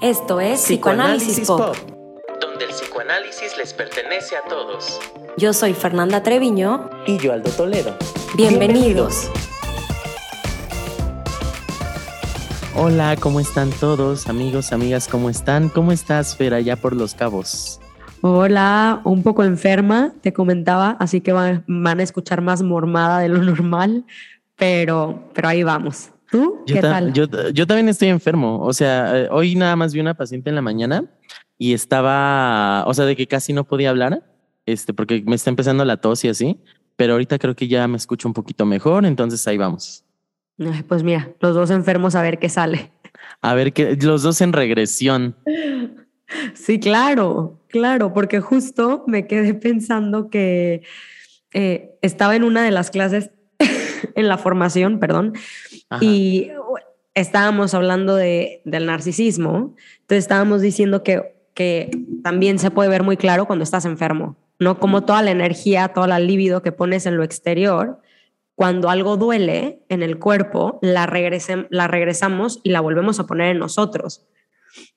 Esto es Psicoanálisis, Pop. donde el psicoanálisis les pertenece a todos. Yo soy Fernanda Treviño. Y yo, Aldo Toledo. Bienvenidos. Hola, ¿cómo están todos? Amigos, amigas, ¿cómo están? ¿Cómo estás, Fer, allá por Los Cabos? Hola, un poco enferma, te comentaba, así que van, van a escuchar más mormada de lo normal, pero, pero ahí vamos. ¿Tú? Yo ¿Qué ta- tal? Yo, yo también estoy enfermo. O sea, eh, hoy nada más vi una paciente en la mañana y estaba, o sea, de que casi no podía hablar, este, porque me está empezando la tos y así, pero ahorita creo que ya me escucho un poquito mejor, entonces ahí vamos. Ay, Pues mira, los dos enfermos a ver qué sale. A ver, que los dos en regresión. Sí, claro, claro, porque justo me quedé pensando que eh, estaba en una de las clases, en la formación, perdón, Y estábamos hablando de, del narcisismo, entonces estábamos diciendo que, que también se puede ver muy claro cuando estás enfermo, ¿no? Como toda la energía, toda la libido que pones en lo exterior, cuando algo duele en el cuerpo, la, la regresamos y la volvemos a poner en nosotros.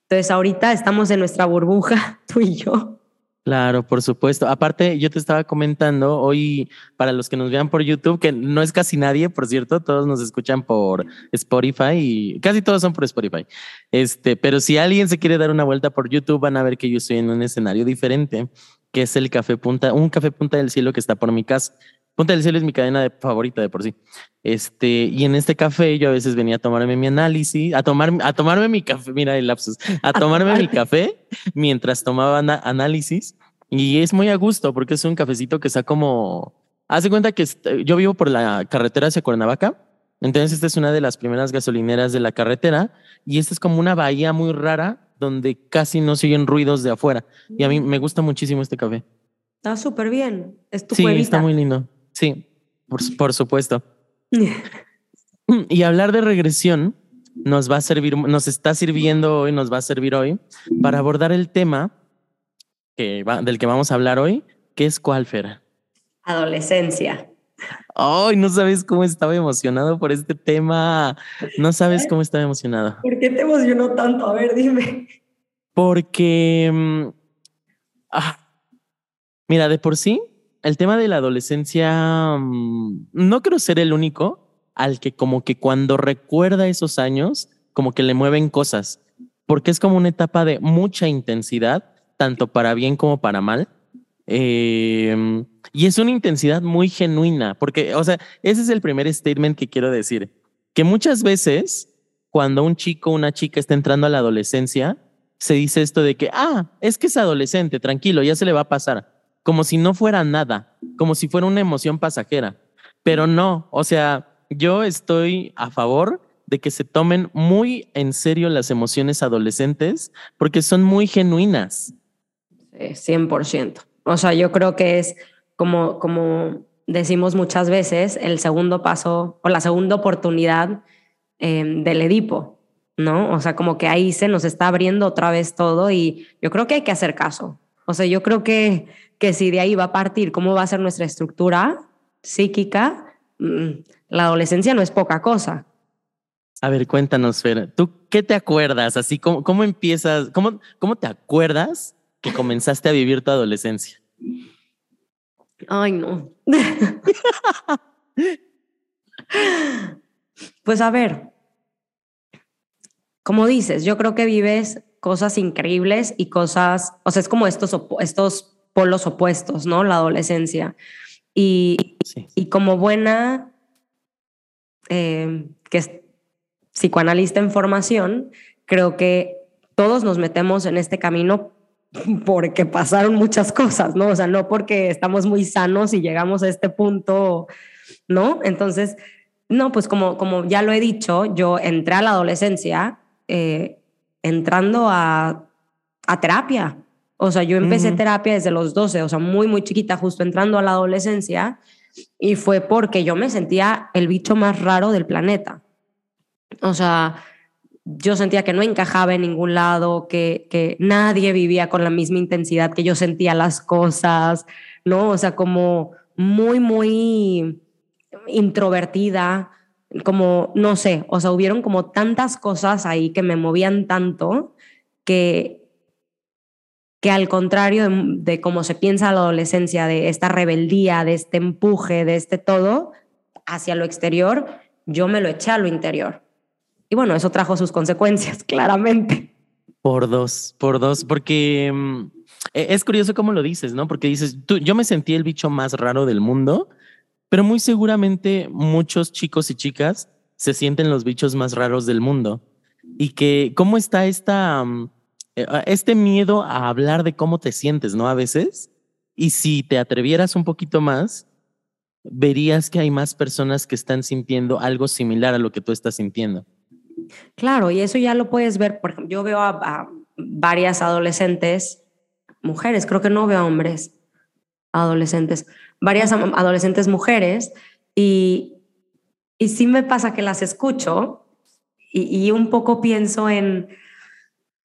Entonces ahorita estamos en nuestra burbuja, tú y yo. Claro, por supuesto. Aparte, yo te estaba comentando hoy, para los que nos vean por YouTube, que no es casi nadie, por cierto, todos nos escuchan por Spotify y casi todos son por Spotify. Este, pero si alguien se quiere dar una vuelta por YouTube, van a ver que yo estoy en un escenario diferente, que es el Café Punta, un Café Punta del Cielo que está por mi casa. Punta del Cielo es mi cadena de, favorita de por sí. Este, y en este café yo a veces venía a tomarme mi análisis, a tomar, a tomarme mi café, mira el lapsus, a tomarme mi café mientras tomaba análisis y es muy a gusto porque es un cafecito que está como, hace cuenta que yo vivo por la carretera hacia Cuernavaca, entonces esta es una de las primeras gasolineras de la carretera y esta es como una bahía muy rara donde casi no se oyen ruidos de afuera y a mí me gusta muchísimo este café. Está súper bien. Es tu Sí, cuevita. está muy lindo. Sí, por, por supuesto. Y hablar de regresión nos va a servir, nos está sirviendo hoy, nos va a servir hoy para abordar el tema que va- del que vamos a hablar hoy, que es cuál, Fer. Adolescencia. Ay, no sabes cómo estaba emocionado por este tema. No sabes cómo estaba emocionado. ¿Por qué te emocionó tanto? A ver, dime. Porque, mm, ah, mira, de por sí, el tema de la adolescencia, mm, no quiero ser el único al que como que cuando recuerda esos años, como que le mueven cosas, porque es como una etapa de mucha intensidad, tanto para bien como para mal. Eh, y es una intensidad muy genuina, porque, o sea, ese es el primer statement que quiero decir, que muchas veces cuando un chico o una chica está entrando a la adolescencia, se dice esto de que, ah, es que es adolescente, tranquilo, ya se le va a pasar, como si no fuera nada, como si fuera una emoción pasajera. Pero no, o sea, yo estoy a favor de que se tomen muy en serio las emociones adolescentes porque son muy genuinas. Eh, 100%. O sea, yo creo que es como, como decimos muchas veces, el segundo paso o la segunda oportunidad eh, del Edipo, ¿no? O sea, como que ahí se nos está abriendo otra vez todo y yo creo que hay que hacer caso. O sea, yo creo que, que si de ahí va a partir cómo va a ser nuestra estructura psíquica, mm, la adolescencia no es poca cosa. A ver, cuéntanos, Fer, ¿tú qué te acuerdas? Así, ¿cómo, cómo empiezas? Cómo, ¿Cómo te acuerdas que comenzaste a vivir tu adolescencia? Ay, no. pues a ver, como dices, yo creo que vives cosas increíbles y cosas, o sea, es como estos, estos polos opuestos, ¿no? La adolescencia. Y, Sí. y como buena, eh, que es psicoanalista en formación, creo que todos nos metemos en este camino porque pasaron muchas cosas, ¿no? O sea, no porque estamos muy sanos y llegamos a este punto, ¿no? Entonces, no, pues como, como ya lo he dicho, yo entré a la adolescencia eh, entrando a, a terapia. O sea, yo empecé terapia desde los 12, o sea, muy, muy chiquita, justo entrando a la adolescencia, y fue porque yo me sentía el bicho más raro del planeta. O sea, yo sentía que no encajaba en ningún lado, que, que nadie vivía con la misma intensidad que yo sentía las cosas, ¿no? O sea, como muy, muy introvertida, como, no sé, o sea, hubieron como tantas cosas ahí que me movían tanto que, que al contrario de, de cómo se piensa la adolescencia, de esta rebeldía, de este empuje, de este todo hacia lo exterior, yo me lo eché a lo interior. Y bueno, eso trajo sus consecuencias, claramente. Por dos, por dos, porque mm, e, es curioso cómo lo dices, ¿no? Porque dices, tú, yo me sentí el bicho más raro del mundo, pero muy seguramente muchos chicos y chicas se sienten los bichos más raros del mundo. Y que, ¿cómo está esta, mm, este miedo a hablar de cómo te sientes, ¿no? A veces. Y si te atrevieras un poquito más, verías que hay más personas que están sintiendo algo similar a lo que tú estás sintiendo. Claro, y eso ya lo puedes ver. Por ejemplo, yo veo a, varias adolescentes, mujeres, creo que no veo hombres, adolescentes, varias adolescentes mujeres, y, y sí me pasa que las escucho y, y un poco pienso en,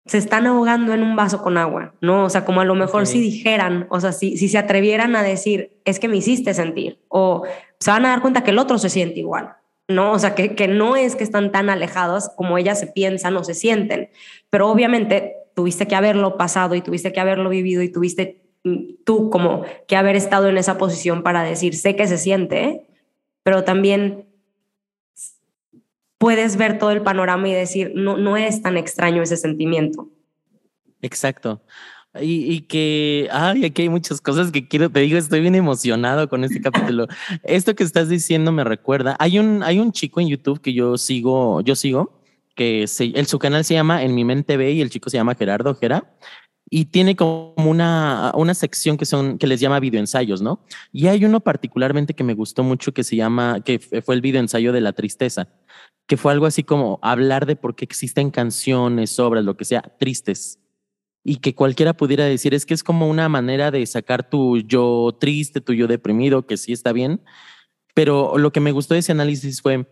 se están ahogando en un vaso con agua, ¿no? O sea, como a lo mejor si dijeran, o sea, si, si se atrevieran a decir, es que me hiciste sentir, o se van a dar cuenta que el otro se siente igual, ¿no? O sea, que, que no es que están tan alejados como ellas se piensan o se sienten, pero obviamente tuviste que haberlo pasado y tuviste que haberlo vivido y tuviste mm, tú como que haber estado en esa posición para decir, sé que se siente, pero también puedes ver todo el panorama y decir, no, no es tan extraño ese sentimiento. Exacto. Y, y, que, ay, aquí hay muchas cosas que quiero, te digo, estoy bien emocionado con este capítulo. Esto que estás diciendo me recuerda, hay un, hay un chico en YouTube que yo sigo, yo sigo, que se, el, su canal se llama En mi mente ve y el chico se llama Gerardo Gera y tiene como una, una sección que son que les llama videoensayos, ¿no? Y hay uno particularmente que me gustó mucho que se llama que fue el videoensayo de la tristeza, que fue algo así como hablar de por qué existen canciones, obras, lo que sea, tristes y que cualquiera pudiera decir es que es como una manera de sacar tu yo triste, tu yo deprimido, que sí está bien. Pero lo que me gustó de ese análisis fue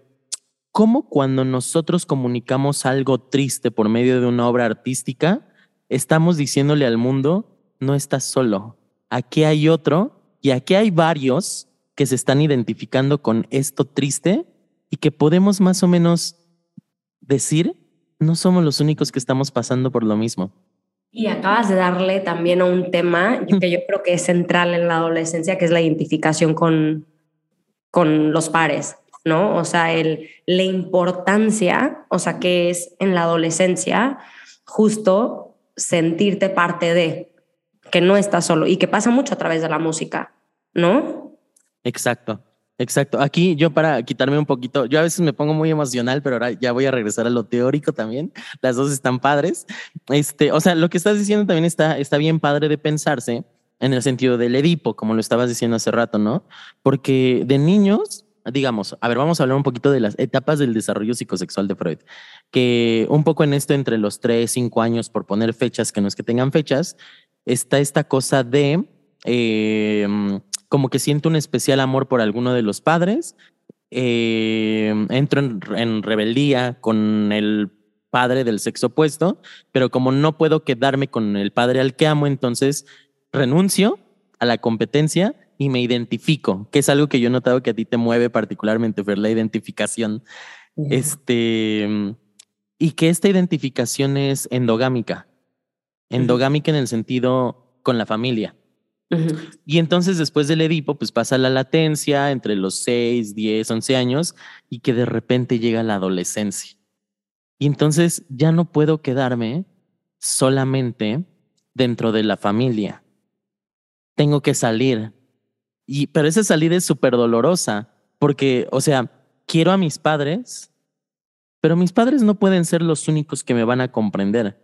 cómo cuando nosotros comunicamos algo triste por medio de una obra artística, estamos diciéndole al mundo, no estás solo, aquí hay otro y aquí hay varios que se están identificando con esto triste y que podemos más o menos decir, no somos los únicos que estamos pasando por lo mismo. Y acabas de darle también a un tema que yo creo que es central en la adolescencia, que es la identificación con, con los pares, ¿no? O sea, el, la importancia, o sea, que es en la adolescencia justo sentirte parte de, que no estás solo y que pasa mucho a través de la música, ¿no? Exacto. Exacto. Aquí yo para quitarme un poquito, yo a veces me pongo muy emocional, pero ahora ya voy a regresar a lo teórico también. Las dos están padres. Este, o sea, lo que estás diciendo también está, está bien padre de pensarse en el sentido del Edipo, como lo estabas diciendo hace rato, ¿no? Porque de niños, digamos, a ver, vamos a hablar un poquito de las etapas del desarrollo psicosexual de Freud, que un poco en esto entre los tres, cinco años, por poner fechas que no es que tengan fechas, está esta cosa de eh, como que siento un especial amor por alguno de los padres, eh, entro en, rebeldía con el padre del sexo opuesto, pero como no puedo quedarme con el padre al que amo, entonces renuncio a la competencia y me identifico, que es algo que yo he notado que a ti te mueve particularmente, ver la identificación. Este, y que esta identificación es endogámica. Endogámica en el sentido con la familia. Y entonces después del Edipo, pues pasa la latencia entre los 6, 10, 11 años y que de repente llega la adolescencia. Y entonces ya no puedo quedarme solamente dentro de la familia. Tengo que salir. Y, pero esa salida es súper dolorosa porque, o sea, quiero a mis padres, pero mis padres no pueden ser los únicos que me van a comprender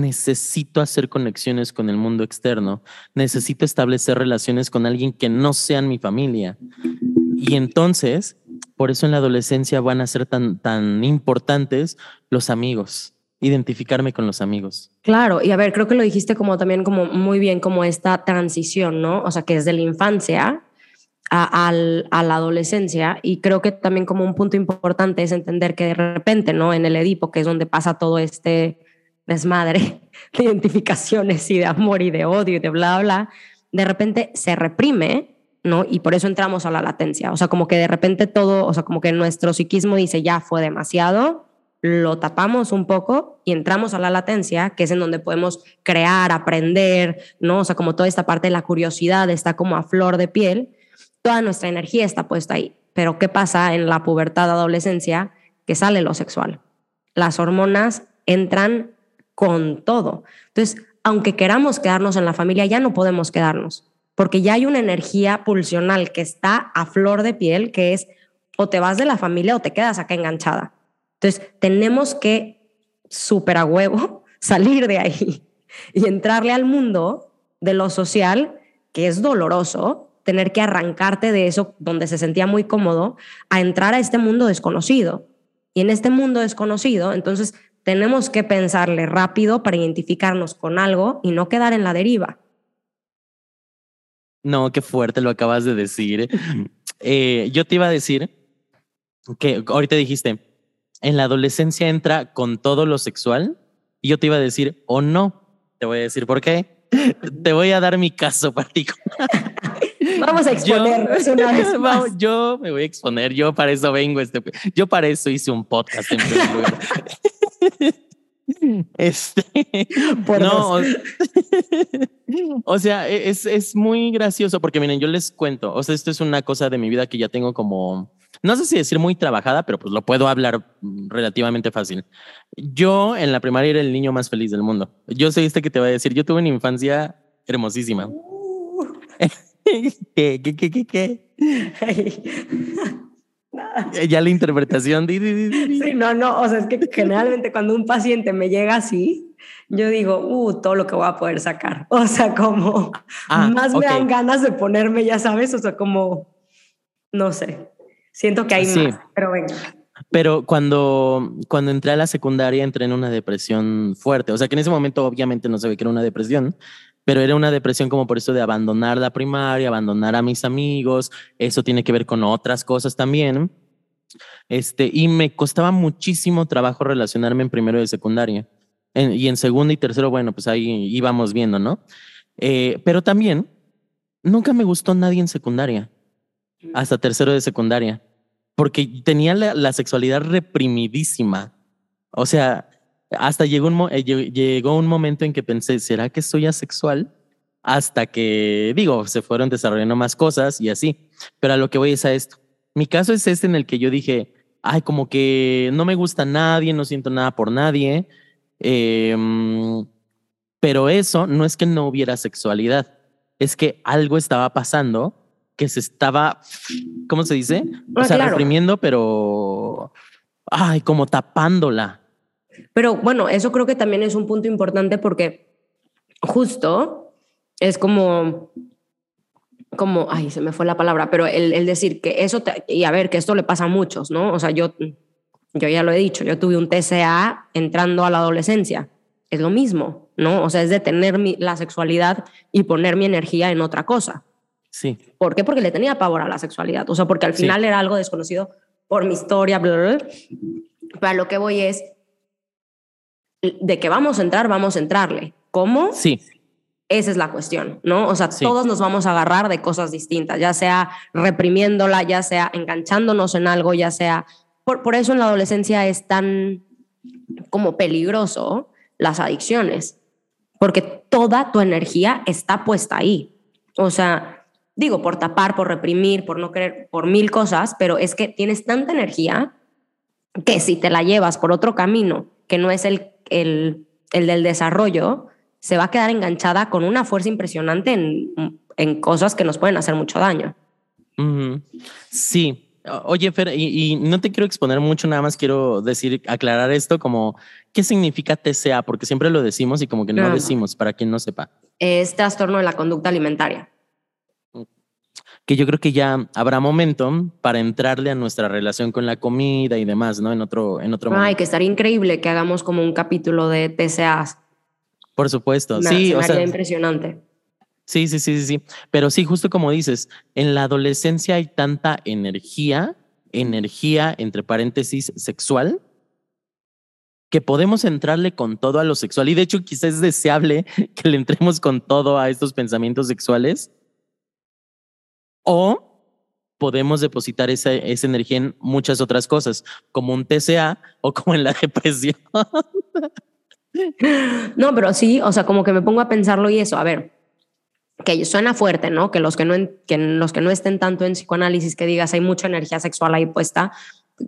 necesito hacer conexiones con el mundo externo, necesito establecer relaciones con alguien que no sean mi familia. Y entonces, por eso en la adolescencia van a ser tan, tan importantes los amigos, identificarme con los amigos. Claro, y a ver, creo que lo dijiste como también como muy bien, como esta transición, ¿no? O sea, que desde la infancia a, a, la adolescencia y creo que también como un punto importante es entender que de repente, ¿no? En el Edipo, que es donde pasa todo este desmadre de identificaciones y de amor y de odio y de bla, bla, de repente se reprime, ¿no? Y por eso entramos a la latencia. O sea, como que de repente todo, o sea, como que nuestro psiquismo dice, ya fue demasiado, lo tapamos un poco y entramos a la latencia, que es en donde podemos crear, aprender, ¿no? O sea, como toda esta parte de la curiosidad está como a flor de piel, toda nuestra energía está puesta ahí. Pero ¿qué pasa en la pubertad, adolescencia? Que sale lo sexual. Las hormonas entran con todo. Entonces, aunque queramos quedarnos en la familia, ya no podemos quedarnos, porque ya hay una energía pulsional que está a flor de piel, que es o te vas de la familia o te quedas acá enganchada. Entonces, tenemos que, súper a huevo, salir de ahí y entrarle al mundo de lo social, que es doloroso, tener que arrancarte de eso donde se sentía muy cómodo, a entrar a este mundo desconocido. Y en este mundo desconocido, entonces tenemos que pensarle rápido para identificarnos con algo y no quedar en la deriva. No, qué fuerte lo acabas de decir. Eh, yo te iba a decir que ahorita dijiste, en la adolescencia entra con todo lo sexual y yo te iba a decir, o no, te voy a decir por qué. Te voy a dar mi caso particular. Vamos a exponernos una vez más. Yo me voy a exponer, yo para eso vengo, este, yo para eso hice un podcast en primer lugar. Este, Por no, o sea, e, es, es muy gracioso porque miren, yo les cuento, o sea, esto es una cosa de mi vida que ya tengo como, no sé si decir muy trabajada, pero pues lo puedo hablar relativamente fácil. Yo en la primaria era el niño más feliz del mundo. Yo sé este que te voy a decir, yo tuve una infancia hermosísima. ¿Qué, qué, qué, qué, qué? Ya la interpretación. Di, di, di, di. Sí, no, no, o sea, es que generalmente cuando un paciente me llega así, yo digo, uh, todo lo que voy a poder sacar. O sea, como Ah, más ok. me dan ganas de ponerme, ya sabes, o sea, como, no sé, siento que hay Sí. más, pero venga. Pero cuando, cuando entré a la secundaria entré en una depresión fuerte. O sea que en ese momento obviamente no sabía que era una depresión, pero era una depresión como por eso de abandonar la primaria, abandonar a mis amigos. Eso tiene que ver con otras cosas también. Este, y me costaba muchísimo trabajo relacionarme en primero de secundaria. En- y en segundo y tercero, bueno, pues ahí íbamos viendo, ¿no? Eh, pero también nunca me gustó nadie en secundaria, hasta tercero de secundaria porque tenía la, la sexualidad reprimidísima. O sea, hasta llegó un, eh, lle- llegó un momento en que pensé, ¿será que soy asexual? Hasta que, digo, se fueron desarrollando más cosas y así. Pero a lo que voy es a esto. Mi caso es este en el que yo dije, ay, como que no me gusta nadie, no siento nada por nadie. Em, pero eso no es que no hubiera sexualidad, es que algo estaba pasando que se estaba, ¿cómo se dice? O Ah, sea, claro. reprimiendo, pero, ay, como tapándola. Pero bueno, eso creo que también es un punto importante porque justo es como, como, ay, se me fue la palabra, pero el, el decir que eso, te- y a ver, que esto le pasa a muchos, ¿no? O sea, yo, yo ya lo he dicho, yo tuve un TCA entrando a la adolescencia. Es lo mismo, ¿no? O sea, es detener mi, la sexualidad y poner mi energía en otra cosa. Sí, ¿Por qué? Porque le tenía pavor a la sexualidad. O sea, porque al Sí. final era algo desconocido por mi historia, bla, bla, bla. Pero a lo que voy es, de que vamos a entrar, vamos a entrarle. ¿Cómo? sí, Esa es la cuestión, ¿no? O sea, Sí. todos nos vamos a agarrar de cosas distintas, ya sea reprimiéndola, ya sea enganchándonos en algo, ya sea... Por, por eso en la adolescencia es tan como peligroso las adicciones, porque toda tu energía está puesta ahí. O sea, digo, por tapar, por reprimir, por no querer, por mil cosas, pero es que tienes tanta energía que si te la llevas por otro camino, que no es el, el, el del desarrollo, se va a quedar enganchada con una fuerza impresionante en, en cosas que nos pueden hacer mucho daño. Sí. Oye, Fer, y, y no te quiero exponer mucho, nada más quiero decir, aclarar esto como, ¿qué significa TCA? Porque siempre lo decimos y como que no No. decimos, para quien no sepa. Es trastorno de la conducta alimentaria. Que yo creo que ya habrá momento para entrarle a nuestra relación con la comida y demás, ¿no? En otro, en otro Ay, momento. que estaría increíble que hagamos como un capítulo de TCAs. Por supuesto, Me- sí, se o sea, impresionante. sí, sí, sí, sí, sí. Pero sí, justo como dices, en la adolescencia hay tanta energía, energía entre paréntesis sexual, que podemos entrarle con todo a lo sexual. Y de hecho, quizás es deseable que le entremos con todo a estos pensamientos sexuales. O podemos depositar esa, esa energía en muchas otras cosas, como un TCA o como en la depresión. No, pero sí, o sea, como que me pongo a pensarlo y eso, a ver, que suena fuerte, ¿no? Que los que no, que los que no estén tanto en psicoanálisis, que digas hay mucha energía sexual ahí puesta,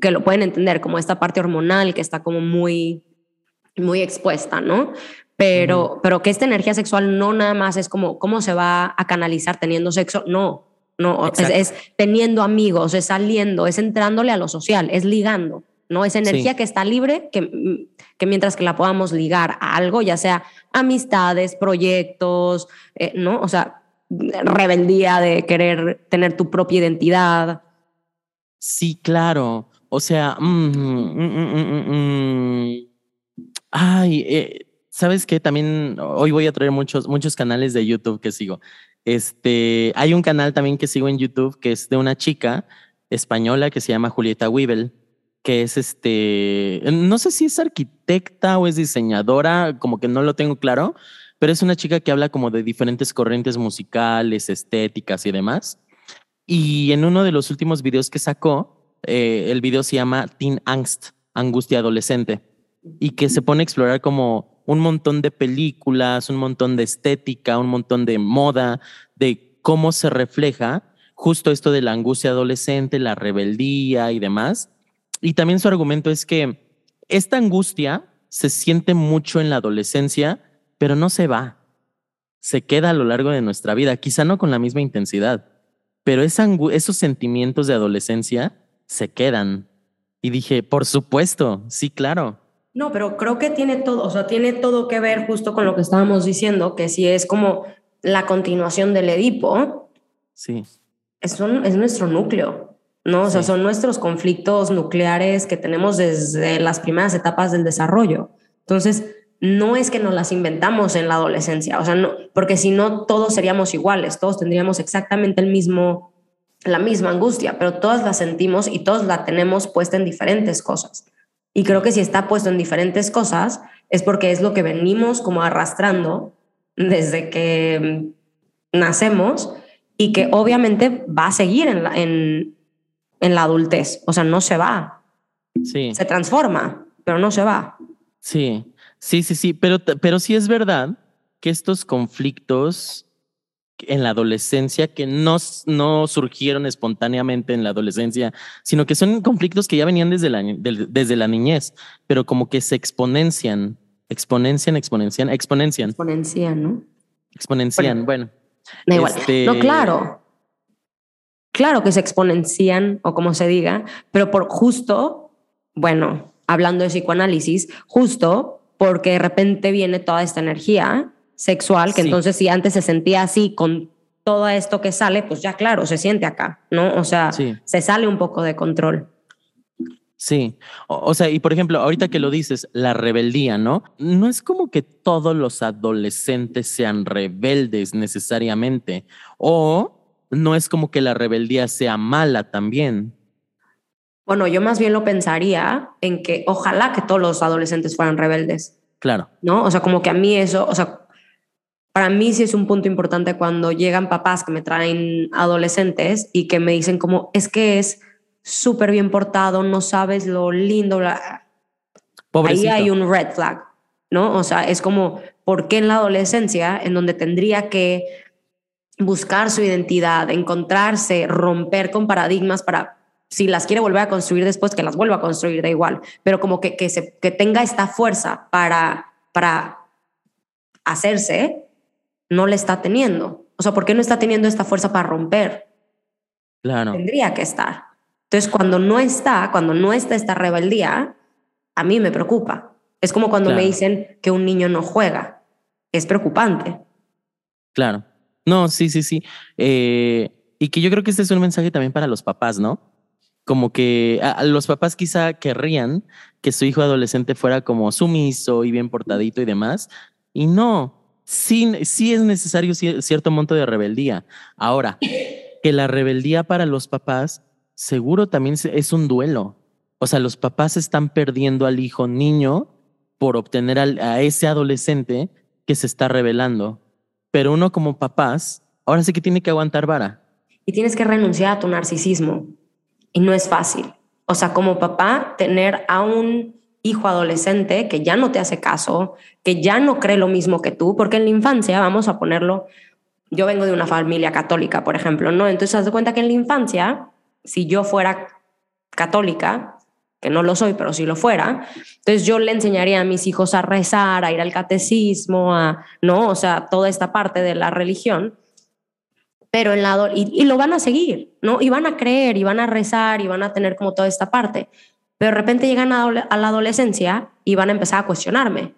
que lo pueden entender como esta parte hormonal que está como muy, muy expuesta, ¿no? Pero, pero que esta energía sexual no nada más es como cómo se va a canalizar teniendo sexo, no, no, es, es, teniendo amigos, es saliendo, es entrándole a lo social, es ligando. ¿no? Esa energía que está libre, que, que, mientras que la podamos ligar a algo, ya sea amistades, proyectos, eh, ¿no? O sea, rebeldía de querer tener tu propia identidad. Sí, claro. O sea, mm, mm, mm, ay, eh, ¿sabes qué? También hoy voy a traer muchos, muchos canales de YouTube que sigo. Este, hay un canal también que sigo en YouTube que es de una chica española que se llama Julieta Weibel que es este, no sé si es arquitecta o es diseñadora, como que no lo tengo claro, pero es una chica que habla como de diferentes corrientes musicales, estéticas y demás. Y en uno de los últimos videos que sacó, eh, el video se llama Teen Angst, angustia adolescente, y que se pone a explorar como un montón de películas, un montón de estética, un montón de moda, de cómo se refleja justo esto de la angustia adolescente, la rebeldía y demás y también su argumento es que esta angustia se siente mucho en la adolescencia, pero no se va. Se queda a lo largo de nuestra vida, quizá no con la misma intensidad, pero esos sentimientos de adolescencia se quedan. Y dije, por supuesto, sí, claro. No, pero creo que tiene todo, o sea, tiene todo que ver justo con lo que estábamos diciendo, que si es como la continuación del Edipo. Sí. Es, es nuestro núcleo. ¿no? O sea, son nuestros conflictos nucleares que tenemos desde las primeras etapas del desarrollo. Entonces, no es que nos las inventamos en la adolescencia, o sea, no, porque si no, todos seríamos iguales, todos tendríamos exactamente el mismo, la misma angustia, pero todas la sentimos y todos la tenemos puesta en diferentes cosas. Y creo que si está puesto en diferentes cosas, es porque es lo que venimos como arrastrando desde que nacemos y que obviamente va a seguir en, la, en, en la adultez. O sea, no se va. Sí. Se transforma, pero no se va. Sí, sí, sí, sí. Pero, pero sí es verdad que estos conflictos en la adolescencia que no, no surgieron espontáneamente en la adolescencia, sino que son conflictos que ya venían desde la, desde la niñez, pero como que se exponencian, exponencian, exponencian, exponencian. Exponencian, ¿no? Exponencian, bueno. Da igual. Este no, claro claro que se exponencian o como se diga, pero por justo, bueno, hablando de psicoanálisis, justo porque de repente viene toda esta energía sexual, que entonces si antes se sentía así con todo esto que sale, pues ya claro, se siente acá, ¿no? O sea, se sale un poco de control. Sí, o, sea, y por ejemplo, ahorita que lo dices, la rebeldía, ¿no? No es como que todos los adolescentes sean rebeldes necesariamente, o no es como que la rebeldía sea mala también. Bueno, yo más bien lo pensaría en que ojalá que todos los adolescentes fueran rebeldes. Claro. ¿No? O sea, como que a mí eso, o sea, para mí sí es un punto importante cuando llegan papás que me traen adolescentes y que me dicen como, es que es súper bien portado, no sabes lo lindo. Ahí hay un red flag, ¿no? O sea, es como, ¿por qué en la adolescencia, en donde tendría que buscar su identidad, encontrarse, romper con paradigmas para, si las quiere volver a construir después, que las vuelva a construir, da igual, pero como que, que, se, que tenga esta fuerza para, para hacerse, no le está teniendo. O sea, ¿por qué no está teniendo esta fuerza para romper? Claro. Tendría que estar. Entonces, cuando no está, cuando no está esta rebeldía, a mí me preocupa. Es como cuando me dicen que un niño no juega. Es preocupante. Claro. No, sí, sí, sí. Eh, y que yo creo que este es un mensaje también para los papás, ¿no? Como que a, los papás quizá querrían que su hijo adolescente fuera como sumiso y bien portadito y demás. Y no, sí, sí es necesario cierto monto de rebeldía. Ahora, que la rebeldía para los papás seguro también es un duelo. O sea, los papás están perdiendo al hijo niño por obtener a ese adolescente que se está rebelando pero uno como papás, ahora sí que tiene que aguantar vara. y tienes que renunciar a tu narcisismo. Y no es fácil. O sea, como papá, tener a un hijo adolescente que ya no te hace caso, que ya no cree lo mismo que tú, porque en la infancia, vamos a ponerlo, yo vengo de una familia católica, por ejemplo, ¿no? Entonces, haz de cuenta que en la infancia, si yo fuera católica, que no lo soy, pero si lo fuera, entonces yo le enseñaría a mis hijos a rezar, a ir al catecismo, a, ¿no? O sea, toda esta parte de la religión, pero en la, y, y, lo van a seguir, ¿no? Y van a creer, y van a rezar, y van a tener como toda esta parte. Pero de repente llegan a, la adolescencia y van a empezar a cuestionarme.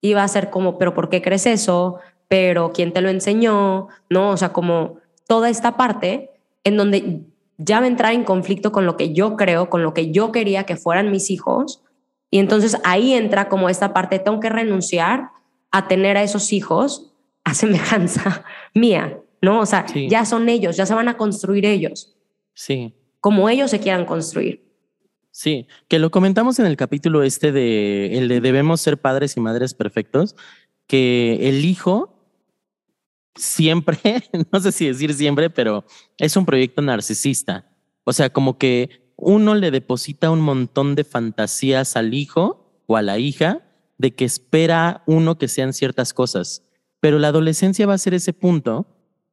Y va a ser como, pero ¿por qué crees eso? Pero ¿quién te lo enseñó? ¿No? O sea, como toda esta parte en donde ya va a entrar en conflicto con lo que yo creo, con lo que yo quería que fueran mis hijos. Y entonces ahí entra como esta parte, tengo que renunciar a tener a esos hijos a semejanza mía, ¿no? O sea, ya son ellos, ya se van a construir ellos. Sí. Como ellos se quieran construir. Sí, que lo comentamos en el capítulo este de el de debemos ser padres y madres perfectos, que el hijo siempre, no sé si decir siempre, pero es un proyecto narcisista. O sea, como que uno le deposita un montón de fantasías al hijo o a la hija de que espera uno que sean ciertas cosas. Pero la adolescencia va a ser ese punto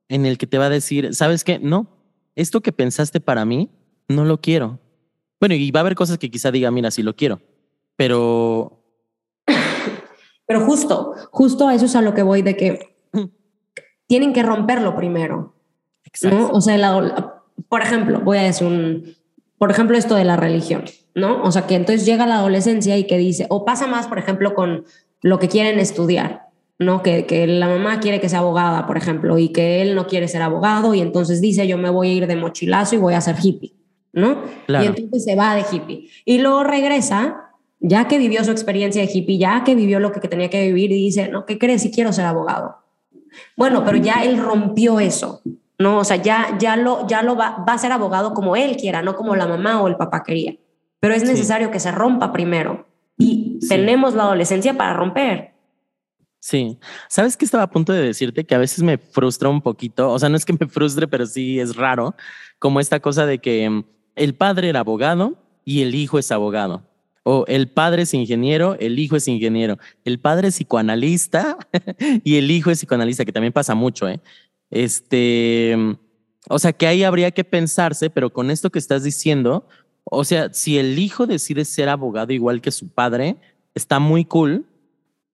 en el que te va a decir, ¿sabes qué? No, esto que pensaste para mí, no lo quiero. Bueno, y va a haber cosas que quizá diga, mira, sí lo quiero, pero... Pero justo, justo a eso es a lo que voy, de que tienen que romperlo primero. Exacto. O sea, por ejemplo, voy a decir un, por ejemplo, esto de la religión, ¿no? O sea, que entonces llega la adolescencia y que dice, o pasa más, por ejemplo, con lo que quieren estudiar, ¿no? Que, que la mamá quiere que sea abogada, por ejemplo, y que él no quiere ser abogado y entonces dice, yo me voy a ir de mochilazo y voy a ser hippie, ¿no? Y entonces se va de hippie. Y luego regresa, ya que vivió su experiencia de hippie, ya que vivió lo que, tenía que vivir y dice, no, ¿qué crees si quiero ser abogado? Bueno, pero ya él rompió eso, ¿no? O sea, ya, ya lo, ya lo va, va a ser abogado como él quiera, no como la mamá o el papá quería. Pero es necesario sí. que se rompa primero. Y sí. tenemos la adolescencia para romper. Sí, sabes que estaba a punto de decirte que a veces me frustra un poquito, o sea, no es que me frustre, pero sí es raro, como esta cosa de que el padre era abogado y el hijo es abogado. O el padre es ingeniero, el hijo es ingeniero. El padre es psicoanalista y el hijo es psicoanalista, que también pasa mucho, ¿eh? Este, o sea, que ahí habría que pensarse, pero con esto que estás diciendo, o sea, si el hijo decide ser abogado igual que su padre, está muy cool,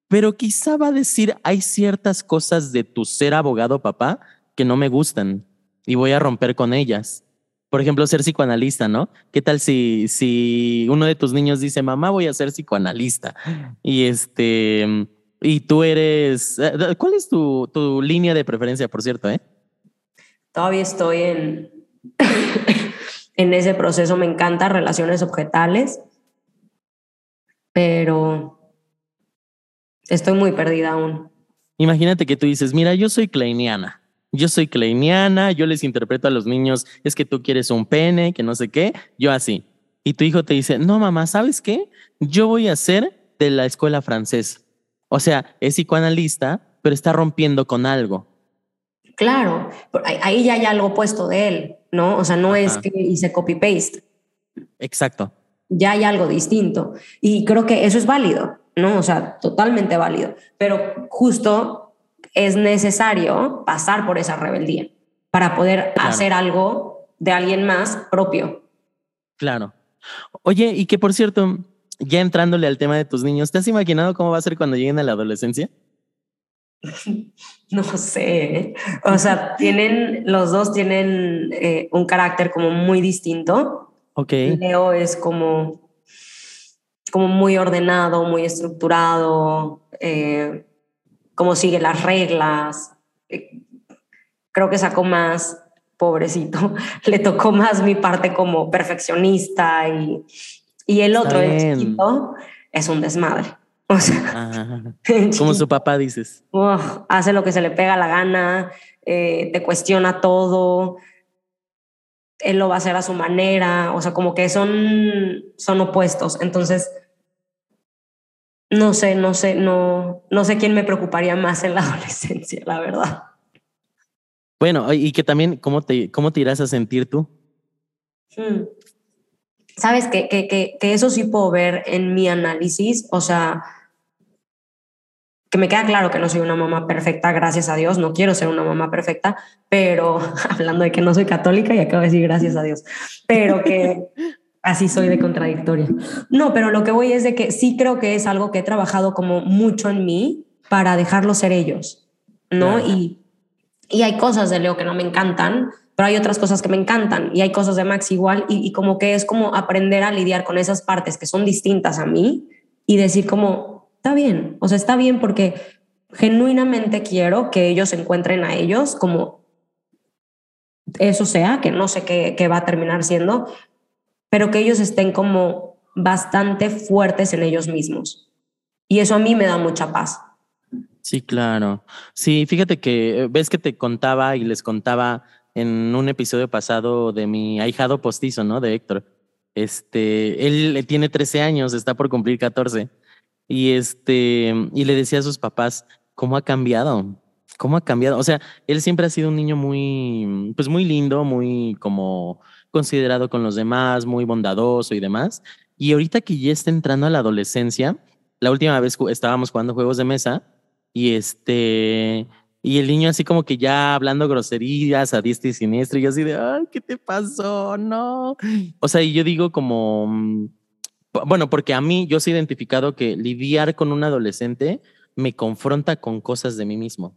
pero quizá va a decir, hay ciertas cosas de tu ser abogado, papá, que no me gustan y voy a romper con ellas por ejemplo, ser psicoanalista, ¿no? ¿Qué tal si, si uno de tus niños dice, mamá, voy a ser psicoanalista? Y este, y tú eres, eh, ¿cuál es tu, tu línea de preferencia, por cierto, eh? Todavía estoy en, en ese proceso, me encantan relaciones objetales, pero estoy muy perdida aún. Imagínate que tú dices, mira, yo soy kleiniana yo soy kleiniana, yo les interpreto a los niños, es que tú quieres un pene, que no sé qué, yo así. Y tu hijo te dice, no, mamá, ¿sabes qué? Yo voy a ser de la escuela francesa. O sea, es psicoanalista, pero está rompiendo con algo. Claro, ahí ya hay algo puesto de él, ¿no? O sea, no Ajá. es que hice copy-paste. Exacto. Ya hay algo distinto. Y creo que eso es válido, ¿no? O sea, totalmente válido. Pero justo es necesario pasar por esa rebeldía para poder claro. hacer algo de alguien más propio. Claro. Oye, y que por cierto, ya entrándole al tema de tus niños, ¿te has imaginado cómo va a ser cuando lleguen a la adolescencia? No sé. O sea, tienen, los dos tienen eh, un carácter como muy distinto. Ok. Leo es como, como muy ordenado, muy estructurado. Eh, cómo sigue las reglas. Eh, creo que sacó más, pobrecito, le tocó más mi parte como perfeccionista y, y el otro, el chiquito, es un desmadre. O sea, como su papá dices. Uh, hace lo que se le pega la gana, eh, te cuestiona todo, él lo va a hacer a su manera, o sea, como que son, son opuestos. Entonces, no sé, no sé, no, no sé quién me preocuparía más en la adolescencia, la verdad. Bueno, y que también, ¿cómo te, cómo te irás a sentir tú? Hmm. Sabes que, que, que, que eso sí puedo ver en mi análisis, o sea, que me queda claro que no soy una mamá perfecta, gracias a Dios, no quiero ser una mamá perfecta, pero hablando de que no soy católica y acabo de decir gracias a Dios, pero que así soy de contradictoria. No, pero lo que voy es de que sí creo que es algo que he trabajado como mucho en mí para dejarlos ser ellos, ¿no? Y, y hay cosas de Leo que no me encantan, pero hay otras cosas que me encantan y hay cosas de Max igual y, y como que es como aprender a lidiar con esas partes que son distintas a mí y decir como, está bien, o sea, está bien porque genuinamente quiero que ellos encuentren a ellos como eso sea, que no sé qué, qué va a terminar siendo, pero que ellos estén como bastante fuertes en ellos mismos. Y eso a mí me da mucha paz. Sí, claro. Sí, fíjate que eh, ves que te contaba y les contaba en un episodio pasado de mi ahijado postizo, ¿no? De Héctor. Este, él tiene 13 años, está por cumplir 14. Y este, y le decía a sus papás, ¿cómo ha cambiado? ¿Cómo ha cambiado? O sea, él siempre ha sido un niño muy, pues muy lindo, muy como considerado con los demás, muy bondadoso y demás. Y ahorita que ya está entrando a la adolescencia, la última vez estábamos jugando juegos de mesa y este, y el niño así como que ya hablando groserías a diestra y siniestra y así de, ay, ¿qué te pasó? No. O sea, y yo digo como, mm, bueno, porque a mí yo he identificado que lidiar con un adolescente me confronta con cosas de mí mismo.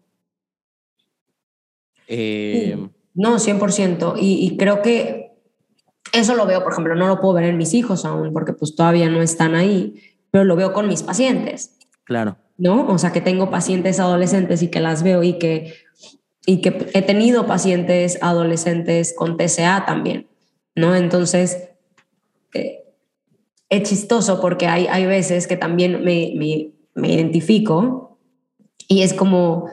Eh, no, 100%. Y, y creo que eso lo veo, por ejemplo, no lo puedo ver en mis hijos aún porque pues todavía no están ahí, pero lo veo con mis pacientes. Claro. ¿No? O sea, que tengo pacientes adolescentes y que las veo y que, y que he tenido pacientes adolescentes con TCA también, ¿no? Entonces, eh, es chistoso porque hay, hay veces que también me, me, me identifico y es como,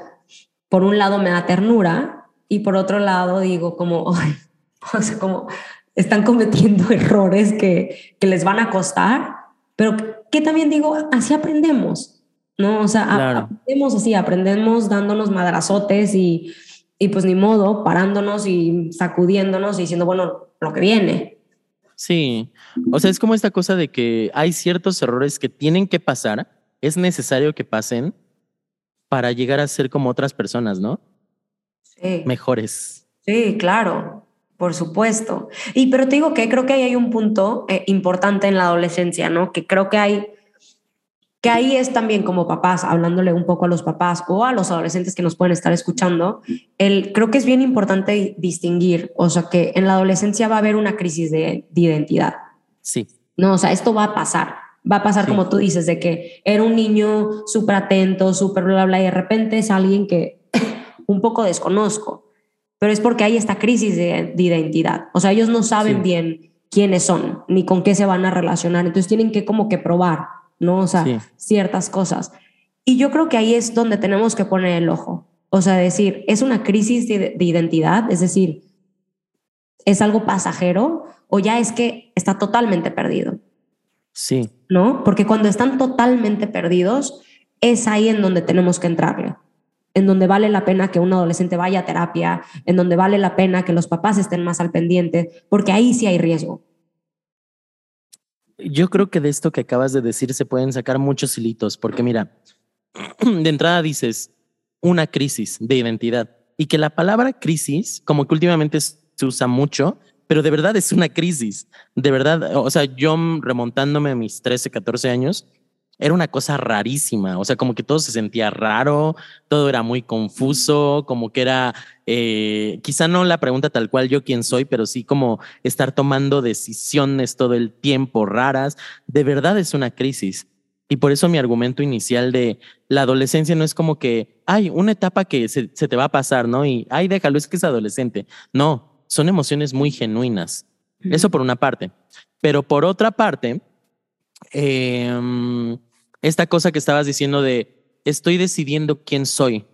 por un lado me da ternura y por otro lado digo como, o sea, como están cometiendo errores que, que les van a costar, pero que también digo, así aprendemos, ¿no? O sea, aprendemos así, aprendemos dándonos madrazotes y, y pues ni modo, parándonos y sacudiéndonos y diciendo, bueno, lo que viene. Sí, o sea, es como esta cosa de que hay ciertos errores que tienen que pasar, es necesario que pasen para llegar a ser como otras personas, ¿no? Sí. Mejores. Sí, claro. Por supuesto. Y pero te digo que creo que ahí hay un punto eh, importante en la adolescencia, ¿no? Que creo que hay, que ahí es también como papás, hablándole un poco a los papás o a los adolescentes que nos pueden estar escuchando, el, creo que es bien importante distinguir, o sea, que en la adolescencia va a haber una crisis de, de identidad. Sí. No, o sea, esto va a pasar. Va a pasar como tú dices, de que era un niño súper atento, súper bla, bla, y de repente es alguien que un poco desconozco pero es porque hay esta crisis de, identidad. O sea, ellos no saben bien quiénes son, ni con qué se van a relacionar. Entonces tienen que como que probar, ¿no? O sea, ciertas cosas. Y yo creo que ahí es donde tenemos que poner el ojo. O sea, decir, es una crisis de, de identidad, es decir, es algo pasajero o ya es que está totalmente perdido. Sí. ¿No? Porque cuando están totalmente perdidos, es ahí en donde tenemos que entrarle en donde vale la pena que un adolescente vaya a terapia, en donde vale la pena que los papás estén más al pendiente, porque ahí sí hay riesgo. Yo creo que de esto que acabas de decir se pueden sacar muchos hilitos, porque mira, de entrada dices una crisis de identidad y que la palabra crisis, como que últimamente se usa mucho, pero de verdad es una crisis. De verdad, o sea, yo remontándome a mis 13, 14 años, era una cosa rarísima, o sea, como que todo se sentía raro, todo era muy confuso, como que era, eh, quizá no la pregunta tal cual yo quién soy, pero sí como estar tomando decisiones todo el tiempo raras, de verdad es una crisis. Y por eso mi argumento inicial de la adolescencia no es como que hay una etapa que se, se, te va a pasar, ¿no? Y, ay, déjalo, es que es adolescente. No, son emociones muy genuinas. Eso por una parte. Pero por otra parte, eh, esta cosa que estabas diciendo de estoy decidiendo quién soy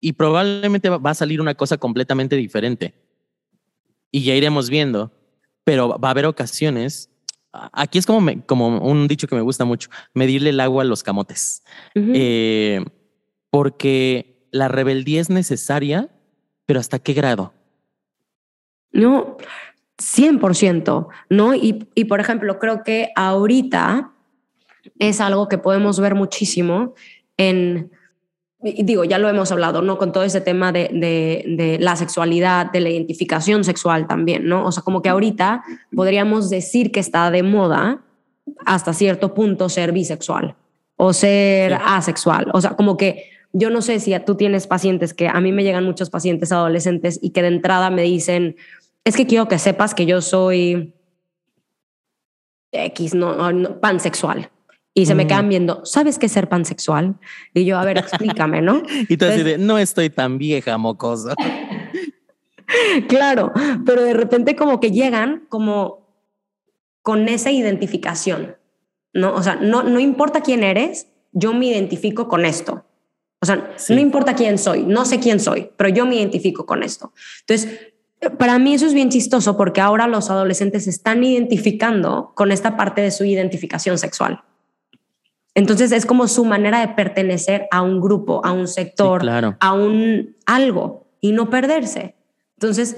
y probablemente va a salir una cosa completamente diferente y ya iremos viendo, pero va a haber ocasiones. Aquí es como, como un dicho que me gusta mucho, medirle el agua a los camotes, eh, porque la rebeldía es necesaria, pero ¿hasta qué grado? No, 100%, ¿no? Y, y por ejemplo, creo que ahorita es algo que podemos ver muchísimo en, digo, ya lo hemos hablado, ¿no? Con todo ese tema de, de, la sexualidad, de la identificación sexual también, ¿no? O sea, como que ahorita podríamos decir que está de moda hasta cierto punto ser bisexual o ser asexual. O sea, como que yo no sé si tú tienes pacientes que a mí me llegan muchos pacientes adolescentes y que de entrada me dicen, es que quiero que sepas que yo soy X, no, pansexual. Y se me quedan mm. viendo, ¿sabes qué es ser pansexual? Y yo, a ver, explícame, ¿no? y tú así de, no estoy tan vieja, mocosa. claro, pero de repente como que llegan como con esa identificación, ¿no? O sea, no, no importa quién eres, yo me identifico con esto. O sea, no importa quién soy, no sé quién soy, pero yo me identifico con esto. Entonces, para mí eso es bien chistoso porque ahora los adolescentes se están identificando con esta parte de su identificación sexual. Entonces es como su manera de pertenecer a un grupo, a un sector, a un algo y no perderse. Entonces,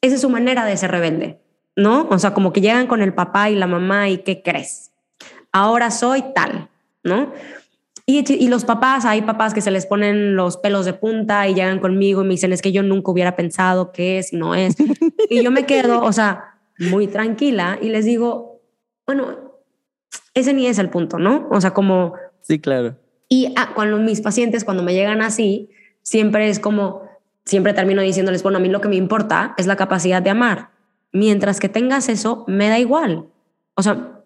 esa es su manera de ser rebelde, ¿no? O sea, como que llegan con el papá y la mamá y ¿qué crees? Ahora soy tal, ¿no? Y, los papás, hay papás que se les ponen los pelos de punta y llegan conmigo y me dicen, es que yo nunca hubiera pensado qué es, no es. y yo me quedo, o sea, muy tranquila y les digo, bueno, ese ni es el punto, ¿no? O sea, como... Sí, claro. Y ah, cuando mis pacientes, cuando me llegan así, siempre es como, siempre termino diciéndoles, bueno, a mí lo que me importa es la capacidad de amar. Mientras que tengas eso, me da igual. O sea,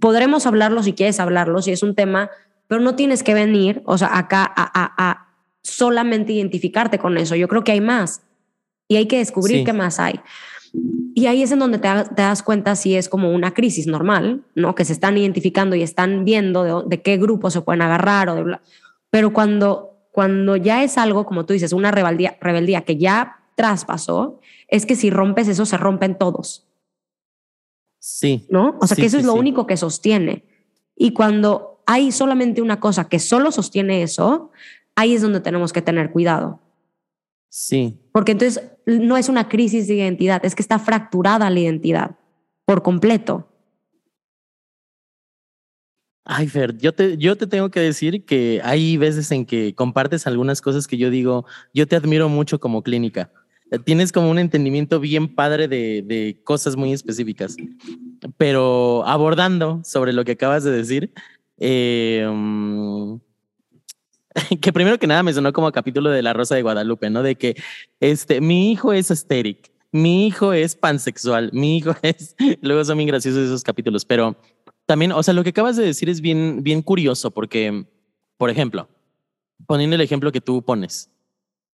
podremos hablarlo si quieres hablarlo, si es un tema pero no tienes que venir, o sea, acá a, solamente identificarte con eso. Yo creo que hay más y hay que descubrir qué más hay. Y ahí es en donde te, das cuenta si es como una crisis normal, ¿no? Que se están identificando y están viendo de, qué grupo se pueden agarrar o de Pero cuando, cuando ya es algo, como tú dices, una rebeldía, rebeldía que ya traspasó, es que si rompes eso, se rompen todos. Sí. ¿No? O sea, que eso es lo único que sostiene. Y cuando hay solamente una cosa que solo sostiene eso, ahí es donde tenemos que tener cuidado. Sí. Porque entonces no es una crisis de identidad, es que está fracturada la identidad por completo. Ay, Fer, yo te, yo te tengo que decir que hay veces en que compartes algunas cosas que yo digo, yo te admiro mucho como clínica. Tienes como un entendimiento bien padre de, de cosas muy específicas, pero abordando sobre lo que acabas de decir, mm, que primero que nada me sonó como capítulo de La Rosa de Guadalupe, ¿no? De que este, mi hijo es estéric, mi hijo es pansexual, mi hijo es... Luego son bien graciosos esos capítulos, pero también, o sea, lo que acabas de decir es bien, bien curioso porque, por ejemplo, poniendo el ejemplo que tú pones,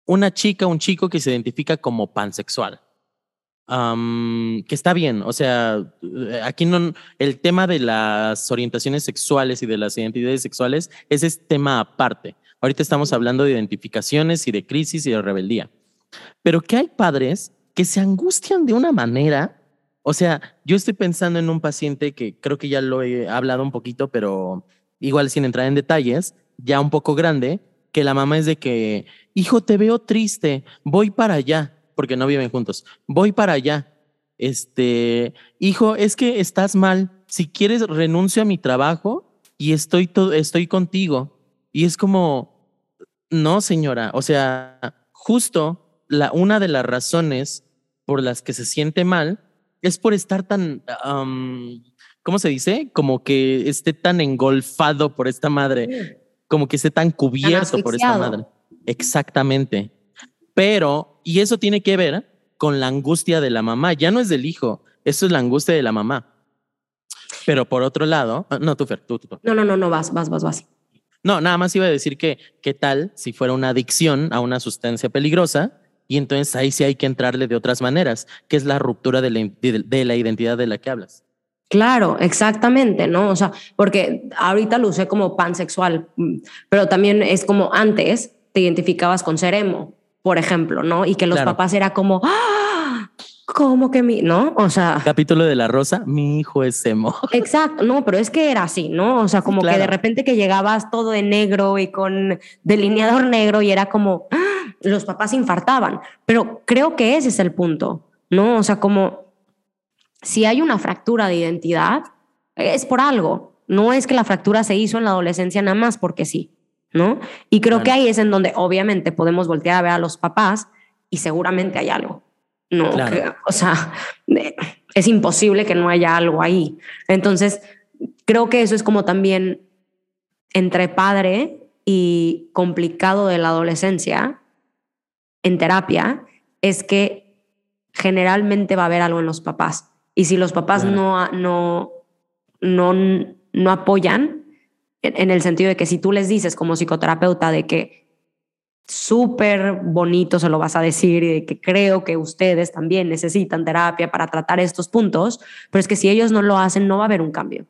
una chica, un chico que se identifica como pansexual que está bien, o sea, eh, aquí no, el tema de las orientaciones sexuales y de las identidades sexuales, ese es tema aparte. Ahorita estamos hablando de identificaciones y de crisis y de rebeldía. Pero que hay padres que se angustian de una manera, o sea, yo estoy pensando en un paciente que creo que ya lo he hablado un poquito, pero igual sin entrar en detalles, ya un poco grande, que la mamá es de que, hijo, te veo triste, voy para allá porque no viven juntos. Voy para allá. Este, hijo, es que estás mal. Si quieres, renuncio a mi trabajo y estoy, todo, estoy contigo. Y es como, no, señora. O sea, justo la, una de las razones por las que se siente mal es por estar tan, ¿cómo se dice? Como que esté tan engolfado por esta madre, como que esté tan cubierto por esta madre. Exactamente. Pero, y eso tiene que ver con la angustia de la mamá, ya no es del hijo, eso es la angustia de la mamá. Pero por otro lado, ah, no, tú, Fer, tú, tú. No, no, no, no, vas, vas, vas, vas. No, nada más iba a decir que, ¿qué tal si fuera una adicción a una sustancia peligrosa? Y entonces ahí sí hay que entrarle de otras maneras, que es la ruptura de la, de la identidad de la que hablas. Claro, exactamente, ¿no? O sea, porque ahorita lo usé como pansexual, mm, pero también es como antes te identificabas con ser emo por ejemplo, ¿no? Y que los papás era como, ¡ah! ¿Cómo que mi, no? O sea. Capítulo de la rosa, mi hijo es emo. Exacto, no, pero es que era así, ¿no? O sea, como que de repente que llegabas todo de negro y con delineador negro y era como, ¡ah! los papás infartaban, pero creo que ese es el punto, ¿no? O sea, como si hay una fractura de identidad, es por algo, no es que la fractura se hizo en la adolescencia nada más porque sí, ¿no? Y creo que ahí es en donde obviamente podemos voltear a ver a los papás y seguramente hay algo, ¿no? o sea, es imposible que no haya algo ahí. Entonces, creo que eso es como también entre padre y complicado de la adolescencia en terapia, es que generalmente va a haber algo en los papás. Y si los papás no, no, no, no apoyan, en el sentido de que si tú les dices como psicoterapeuta de que súper bonito se lo vas a decir y de que creo que ustedes también necesitan terapia para tratar estos puntos, pero es que si ellos no lo hacen no va a haber un cambio.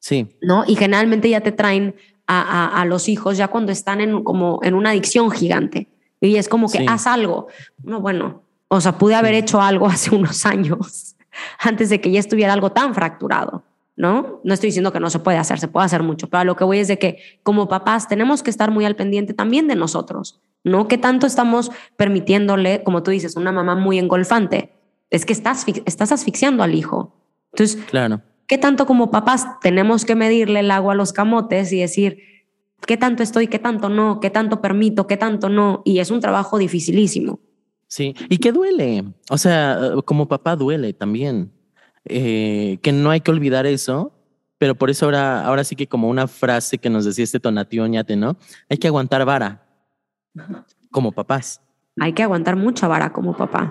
Sí. ¿No? Y generalmente ya te traen a, a, los hijos ya cuando están en, como en una adicción gigante. Y es como que haz algo. No, bueno, o sea, pude haber hecho algo hace unos años antes de que ya estuviera algo tan fracturado. ¿No? No estoy diciendo que no se puede hacer, se puede hacer mucho, pero lo que voy es de que como papás tenemos que estar muy al pendiente también de nosotros, ¿no? ¿Qué tanto estamos permitiéndole, como tú dices, una mamá muy engolfante? Es que estás, estás asfixiando al hijo. Entonces, claro. ¿qué tanto como papás tenemos que medirle el agua a los camotes y decir, qué tanto estoy, qué tanto no, qué tanto permito, qué tanto no? Y es un trabajo dificilísimo. Sí, y que duele. O sea, como papá duele también. Eh, que no hay que olvidar eso, pero por eso ahora, ahora sí que como una frase que nos decía este Tonatiuh Oñate, ¿no? Hay que aguantar vara como papás. Hay que aguantar mucha vara como papá.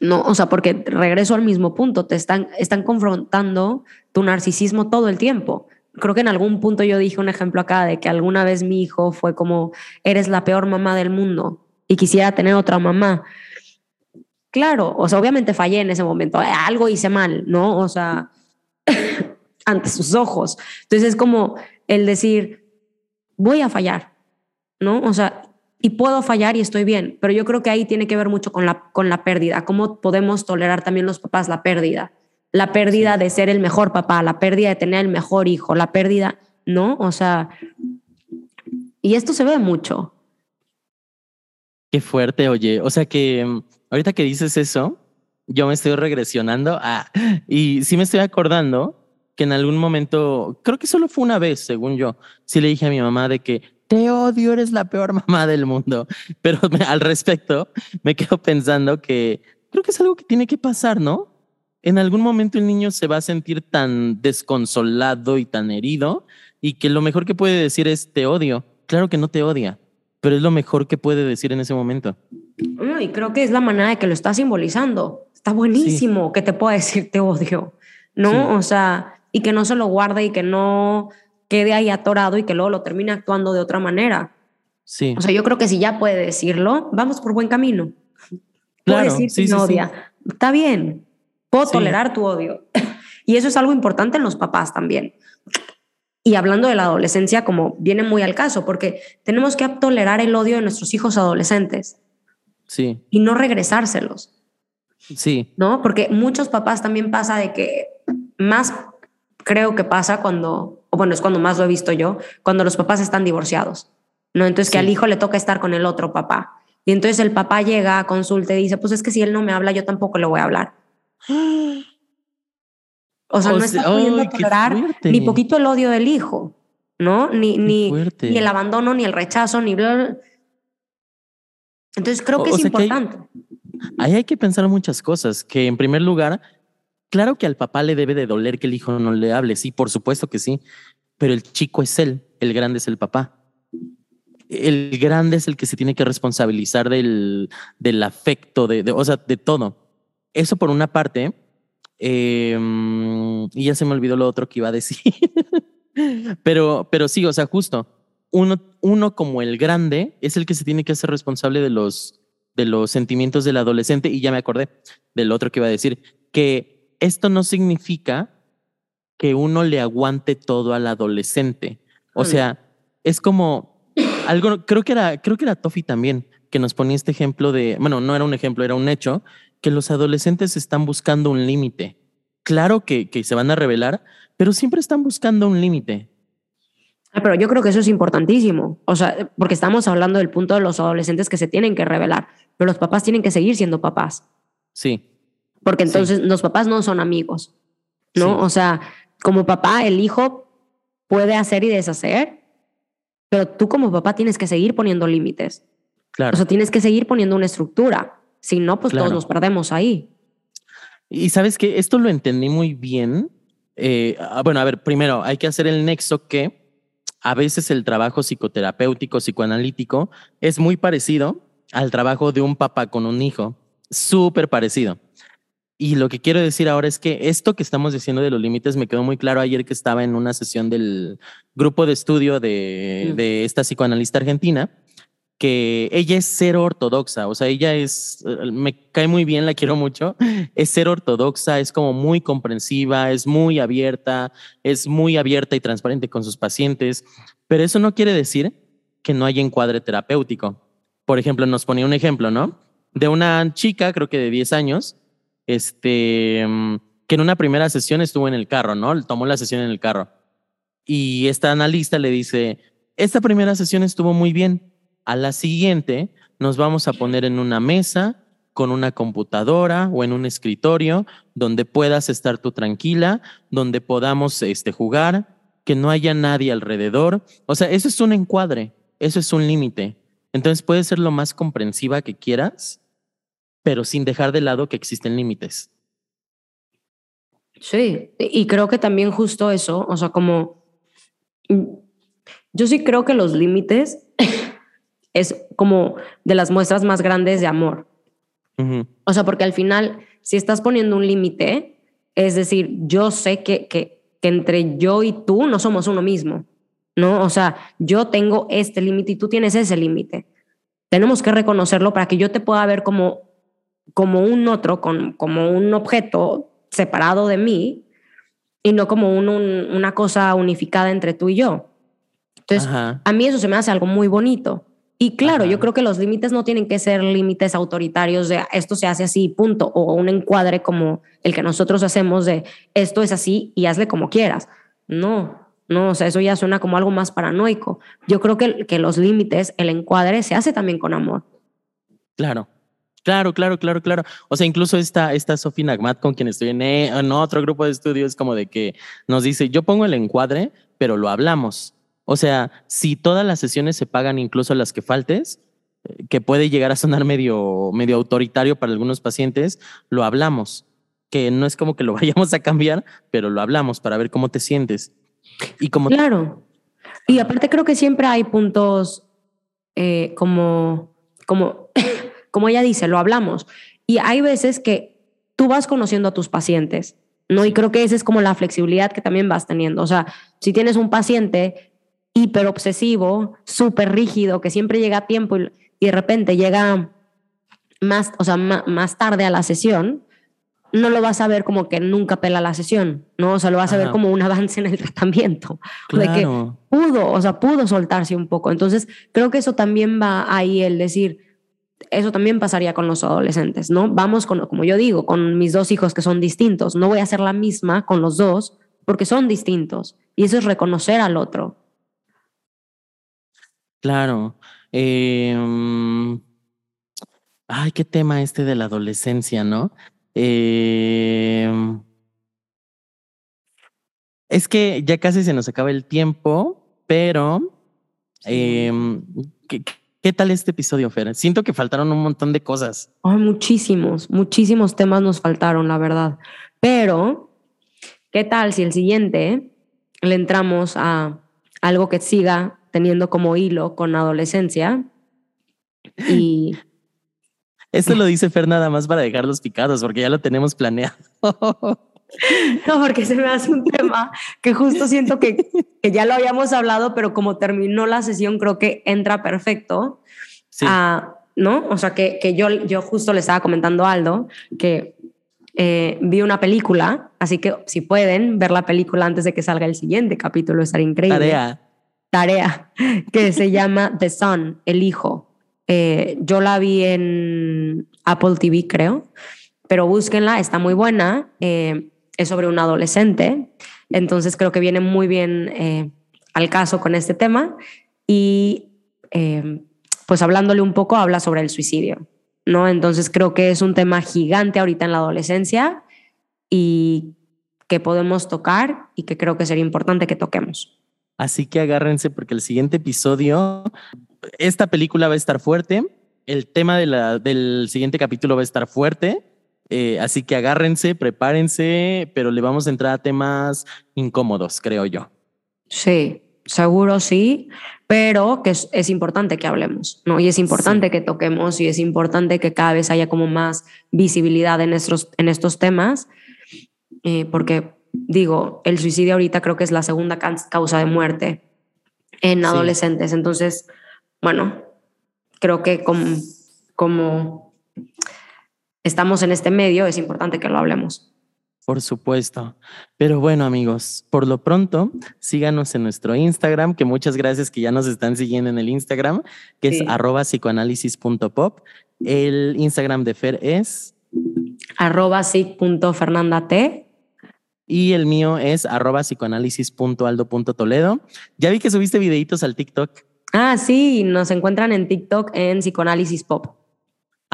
No, o sea, porque regreso al mismo punto, te están, están confrontando tu narcisismo todo el tiempo. Creo que en algún punto yo dije un ejemplo acá de que alguna vez mi hijo fue como, eres la peor mamá del mundo y quisiera tener otra mamá. Claro, o sea, obviamente fallé en ese momento, eh, algo hice mal, ¿no? O sea, ante sus ojos. Entonces es como el decir, voy a fallar, ¿no? O sea, y puedo fallar y estoy bien, pero yo creo que ahí tiene que ver mucho con la, con la pérdida, cómo podemos tolerar también los papás la pérdida, la pérdida de ser el mejor papá, la pérdida de tener el mejor hijo, la pérdida, ¿no? O sea, y esto se ve mucho. Qué fuerte, oye, o sea que mm, Ahorita que dices eso, yo me estoy regresionando a, y sí me estoy acordando que en algún momento, creo que solo fue una vez, según yo, sí le dije a mi mamá de que te odio, eres la peor mamá del mundo. Pero al respecto, me quedo pensando que creo que es algo que tiene que pasar, ¿no? En algún momento el niño se va a sentir tan desconsolado y tan herido y que lo mejor que puede decir es te odio. Claro que no te odia, pero es lo mejor que puede decir en ese momento. Y creo que es la manera de que lo está simbolizando. Está buenísimo que te pueda decir te odio, ¿no? O sea, y que no se lo guarde y que no quede ahí atorado y que luego lo termine actuando de otra manera. Sí. O sea, yo creo que si ya puede decirlo, vamos por buen camino. Puede decir sí, que odia. Está bien. Puedo tolerar tu odio. y eso es algo importante en los papás también. Y hablando de la adolescencia, como viene muy al caso, porque tenemos que tolerar el odio de nuestros hijos adolescentes. Sí. Y no regresárselos. Sí. ¿No? Porque muchos papás también pasa de que más creo que pasa cuando, o bueno, es cuando más lo he visto yo, cuando los papás están divorciados. ¿No? Entonces que al hijo le toca estar con el otro papá. Y entonces el papá llega a consulta y dice, pues es que si él no me habla, yo tampoco le voy a hablar. O sea, no está pudiendo tolerar ni poquito el odio del hijo, ¿no? Ni, ni, ni, el abandono, ni el rechazo, ni bla, entonces creo que es importante. ahí hay que pensar muchas cosas, que en primer lugar, claro que al papá le debe de doler que el hijo no le hable, sí, por supuesto que sí, pero el chico es él, el grande es el papá. El grande es el que se tiene que responsabilizar del, del afecto, de, o sea, de todo. Eso por una parte, em, y ya se me olvidó lo otro que iba a decir. pero, pero sí, o sea, justo uno, uno como el grande es el que se tiene que hacer responsable de los, de los sentimientos del adolescente y ya me acordé del otro que iba a decir, que esto no significa que uno le aguante todo al adolescente. O sea, es como algo, creo que era, creo que era Tofi también, que nos ponía este ejemplo de, bueno, no era un ejemplo, era un hecho, que los adolescentes están buscando un límite. Claro que, que se van a revelar, pero siempre están buscando un límite. Ah, Pero yo creo que eso es importantísimo. O sea, porque estamos hablando del punto de los adolescentes que se tienen que revelar, pero los papás tienen que seguir siendo papás. Sí, Porque Sí. entonces los papás no son amigos, ¿no? Sí. O sea, como papá, el hijo puede hacer y deshacer, pero tú como papá tienes que seguir poniendo límites. claro. O sea, tienes que seguir poniendo una estructura. Si no, pues Claro. todos nos perdemos ahí. Y sabes que esto lo entendí muy bien. Eh, ah, bueno, a ver, primero hay que hacer el nexo que a veces el trabajo psicoterapéutico, psicoanalítico es muy parecido al trabajo de un papá con un hijo, súper parecido. Y lo que quiero decir ahora es que esto que estamos diciendo de los límites me quedó muy claro ayer que estaba en una sesión del grupo de estudio de, de esta psicoanalista argentina, que ella es cero ortodoxa, o sea, ella es, eh, me cae muy bien, la quiero mucho, es ser ortodoxa, es como muy comprensiva, es muy abierta, es muy abierta y transparente con sus pacientes, pero eso no quiere decir que no haya encuadre terapéutico. Por ejemplo, nos ponía un ejemplo, ¿no? De una chica, creo que de 10 años, este, mm, que en una primera sesión estuvo en el carro, ¿no? Tomó la sesión en el carro. Y esta analista le dice, esta primera sesión estuvo muy bien. A la siguiente nos vamos a poner en una mesa con una computadora o en un escritorio donde puedas estar tú tranquila, donde podamos este, jugar, que no haya nadie alrededor. O sea, eso es un encuadre, eso es un límite. Entonces puedes ser lo más comprensiva que quieras, pero sin dejar de lado que existen límites. Sí, y creo que también justo eso, o sea, como mm, yo sí creo que los límites es como de las muestras más grandes de amor. O sea, porque al final, si estás poniendo un límite, es decir, yo sé que, que, que entre yo y tú no somos uno mismo, ¿no? O sea, yo tengo este límite y tú tienes ese límite. Tenemos que reconocerlo para que yo te pueda ver como, como un otro, con, como un objeto separado de mí y no como un- un- una cosa unificada entre tú y yo. Entonces, Ajá. a mí eso se me hace algo muy bonito. Y claro, Ajá. yo creo que los límites no tienen que ser límites autoritarios de esto se hace así, punto, o un encuadre como el que nosotros hacemos de esto es así y hazle como quieras. No, no, o sea, eso ya suena como algo más paranoico. Yo creo que, que los límites, el encuadre, se hace también con amor. Claro, claro, claro, claro, claro. O sea, incluso esta, esta Sophie Nagmat con quien estoy en, eh, en otro grupo de estudios, como de que nos dice, yo pongo el encuadre, pero lo hablamos. O sea, si todas las sesiones se pagan, incluso las que faltes, eh, que puede llegar a sonar medio, medio autoritario para algunos pacientes, lo hablamos. Que no es como que lo vayamos a cambiar, pero lo hablamos para ver cómo te sientes. Y como Claro. Y aparte creo que siempre hay puntos eh, como, como, como ella dice, lo hablamos. Y hay veces que tú vas conociendo a tus pacientes, ¿no? Y creo que esa es como la flexibilidad que también vas teniendo. O sea, si tienes un paciente hiper obsesivo, súper rígido, que siempre llega a tiempo y, y de repente llega más, o sea, más tarde a la sesión, no lo vas a ver como que nunca pela la sesión, ¿no? O sea, lo vas a ver Ajá. como un avance en el tratamiento. De que claro, pudo, o sea, pudo soltarse un poco. Entonces, creo que eso también va ahí el decir, eso también pasaría con los adolescentes, ¿no? Vamos con, como yo digo, con mis dos hijos que son distintos. No voy a hacer la misma con los dos porque son distintos. Y eso es reconocer al otro. Claro. Eh, mm, ay, qué tema este de la adolescencia, ¿no? Eh, es que ya casi se nos acaba el tiempo, pero eh, ¿qué, qué tal este episodio, Fer? Siento que faltaron un montón de cosas. Ay, muchísimos, muchísimos temas nos faltaron, la verdad. Pero, ¿qué tal si el siguiente le entramos a algo que siga teniendo como hilo con adolescencia? Y Esto lo dice Fer nada más para dejarlos picados, porque ya lo tenemos planeado. no, porque se me hace un tema que justo siento que, que ya lo habíamos hablado, pero como terminó la sesión, creo que entra perfecto. Sí, a- ¿no? O sea, que, que yo, yo justo le estaba comentando a Aldo que eh, vi una película, así que si pueden ver la película antes de que salga el siguiente capítulo, estaría increíble. tarea. Tarea, que se llama The Son, el hijo. Eh, yo la vi en Apple TV, creo, pero búsquenla, está muy buena. eh, es sobre un adolescente, entonces creo que viene muy bien eh, al caso con este tema y pues hablándole un poco habla sobre el suicidio, ¿no? Entonces creo que es un tema gigante ahorita en la adolescencia y que podemos tocar y que creo que sería importante que toquemos. Así que agárrense porque el siguiente episodio, esta película va a estar fuerte, el tema de la, del siguiente capítulo va a estar fuerte, eh, así que agárrense, prepárense, pero le vamos a entrar a temas incómodos, creo yo. Sí, seguro sí, pero que es, importante que hablemos, ¿no? Y es importante que toquemos y es importante que cada vez haya como más visibilidad en estos, en estos temas, eh, porque digo, el suicidio ahorita creo que es la segunda causa de muerte en adolescentes, entonces, bueno, creo que como, como estamos en este medio, es importante que lo hablemos. Por supuesto. Pero bueno, amigos, por lo pronto, síganos en nuestro Instagram, que muchas gracias que ya nos están siguiendo en el Instagram, que es arroba psicoanálisis.pop. El Instagram de Fer es arroba psic.fernandat. Y el mío es arroba psicoanálisis.aldo.toledo. Ya vi que subiste videitos al TikTok. Ah, sí, nos encuentran en TikTok en psicoanálisis pop.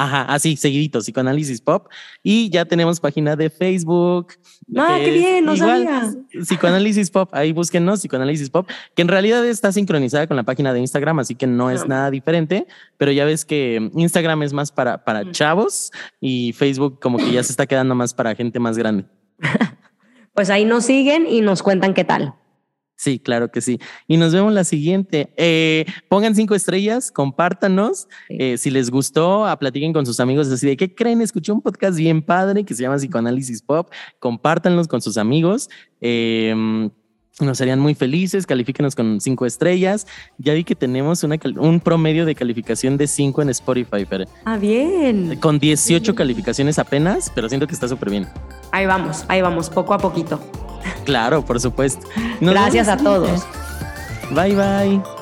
Ajá, así, seguidito, Psicoanálisis Pop. Y ya tenemos página de Facebook. Ah, qué bien, no igual, sabía. Psicoanálisis Pop, ahí búsquenos, Psicoanálisis Pop, que en realidad está sincronizada con la página de Instagram, así que no es ah. nada diferente, pero ya ves que Instagram es más para, para chavos y Facebook como que ya se está quedando más para gente más grande. pues ahí nos siguen y nos cuentan qué tal. Sí, claro que sí. Y nos vemos la siguiente. Eh, pongan cinco estrellas, compártanos. Eh, si les gustó, a platiquen con sus amigos así de qué creen. Escuché un podcast bien padre que se llama Psicoanálisis Pop. Compártanlos con sus amigos. Eh, nos serían muy felices, califíquenos con cinco estrellas. Ya vi que tenemos una, un promedio de calificación de cinco en Spotify, Fer. Ah, bien. Con 18 calificaciones apenas, pero siento que está súper bien. Ahí vamos, ahí vamos, poco a poquito. Claro, por supuesto. Gracias a todos. Bye bye.